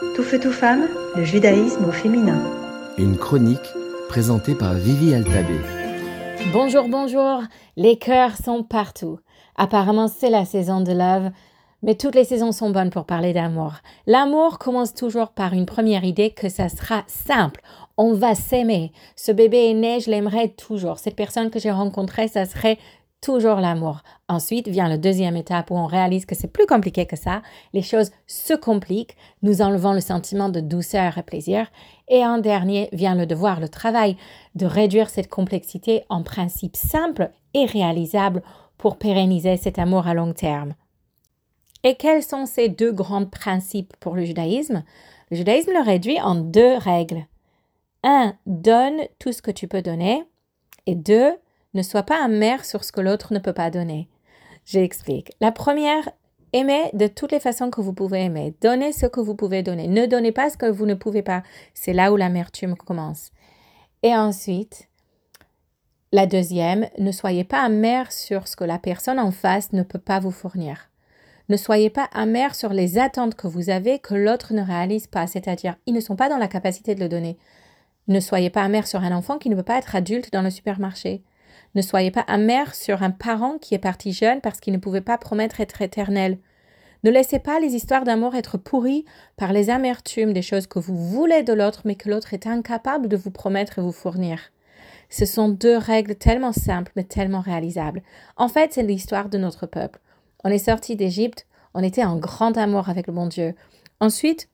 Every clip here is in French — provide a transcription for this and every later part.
Tout feu, tout femme, le judaïsme au féminin. Une chronique présentée par Vivi Altabé. Bonjour, bonjour. Les cœurs sont partout. Apparemment, c'est la saison de love, mais toutes les saisons sont bonnes pour parler d'amour. L'amour commence toujours par une première idée que ça sera simple. On va s'aimer. Ce bébé est né, je l'aimerais toujours. Cette personne que j'ai rencontrée, ça serait toujours l'amour. Ensuite vient la deuxième étape où on réalise que c'est plus compliqué que ça. Les choses se compliquent, nous enlevons le sentiment de douceur et plaisir. Et en dernier vient le devoir, le travail de réduire cette complexité en principes simples et réalisables pour pérenniser cet amour à long terme. Et quels sont ces deux grands principes pour le judaïsme? Le judaïsme le réduit en deux règles. Un, donne tout ce que tu peux donner. Et deux, ne sois pas amer sur ce que l'autre ne peut pas donner. J'explique. La première, aimez de toutes les façons que vous pouvez aimer. Donnez ce que vous pouvez donner. Ne donnez pas ce que vous ne pouvez pas. C'est là où l'amertume commence. Et ensuite, la deuxième, ne soyez pas amer sur ce que la personne en face ne peut pas vous fournir. Ne soyez pas amer sur les attentes que vous avez que l'autre ne réalise pas, c'est-à-dire ils ne sont pas dans la capacité de le donner. Ne soyez pas amer sur un enfant qui ne peut pas être adulte dans le supermarché. Ne soyez pas amer sur un parent qui est parti jeune parce qu'il ne pouvait pas promettre être éternel. Ne laissez pas les histoires d'amour être pourries par les amertumes des choses que vous voulez de l'autre mais que l'autre est incapable de vous promettre et vous fournir. Ce sont deux règles tellement simples mais tellement réalisables. En fait, c'est l'histoire de notre peuple. On est sorti d'Égypte, on était en grand amour avec le bon Dieu. Ensuite,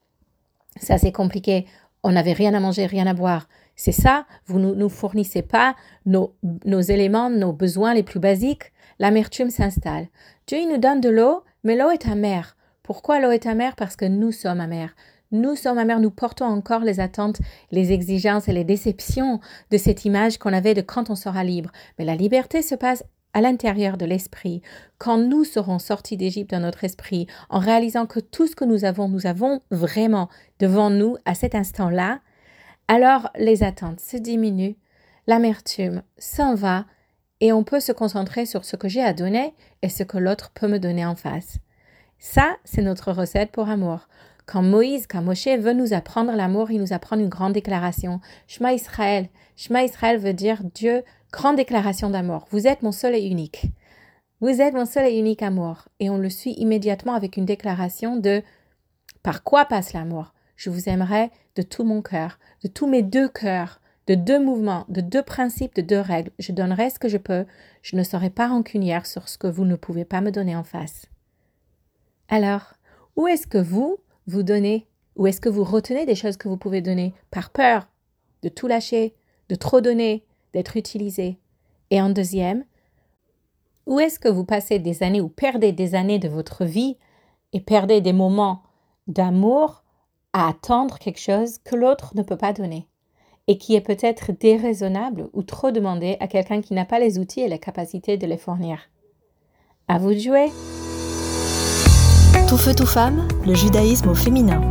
ça c'est compliqué. On n'avait rien à manger, rien à boire. C'est ça, vous ne nous, fournissez pas nos, nos éléments, nos besoins les plus basiques, l'amertume s'installe. Dieu il nous donne de l'eau, mais l'eau est amère. Pourquoi l'eau est amère? Parce que nous sommes amers. Nous sommes amers, nous portons encore les attentes, les exigences et les déceptions de cette image qu'on avait de quand on sera libre. Mais la liberté se passe à l'intérieur de l'esprit, quand nous serons sortis d'Égypte dans notre esprit, en réalisant que tout ce que nous avons, nous avons vraiment devant nous à cet instant-là, alors les attentes se diminuent, l'amertume s'en va et on peut se concentrer sur ce que j'ai à donner et ce que l'autre peut me donner en face. Ça, c'est notre recette pour amour. Quand Moïse, quand Moshe veut nous apprendre l'amour, il nous apprend une grande déclaration. Shema Israël. Shema Israël veut dire Dieu, grande déclaration d'amour. Vous êtes mon seul et unique. Vous êtes mon seul et unique amour. Et on le suit immédiatement avec une déclaration de par quoi passe l'amour? Je vous aimerai de tout mon cœur, de tous mes deux cœurs, de deux mouvements, de deux principes, de deux règles. Je donnerai ce que je peux, je ne serai pas rancunière sur ce que vous ne pouvez pas me donner en face. Alors, où est-ce que vous, vous donnez Où est-ce que vous retenez des choses que vous pouvez donner par peur de tout lâcher, de trop donner, d'être utilisé? Et en deuxième, où est-ce que vous passez des années ou perdez des années de votre vie et perdez des moments d'amour à attendre quelque chose que l'autre ne peut pas donner et qui est peut-être déraisonnable ou trop demandé à quelqu'un qui n'a pas les outils et la capacité de les fournir. À vous de jouer. Tout feu, tout femme, le judaïsme au féminin.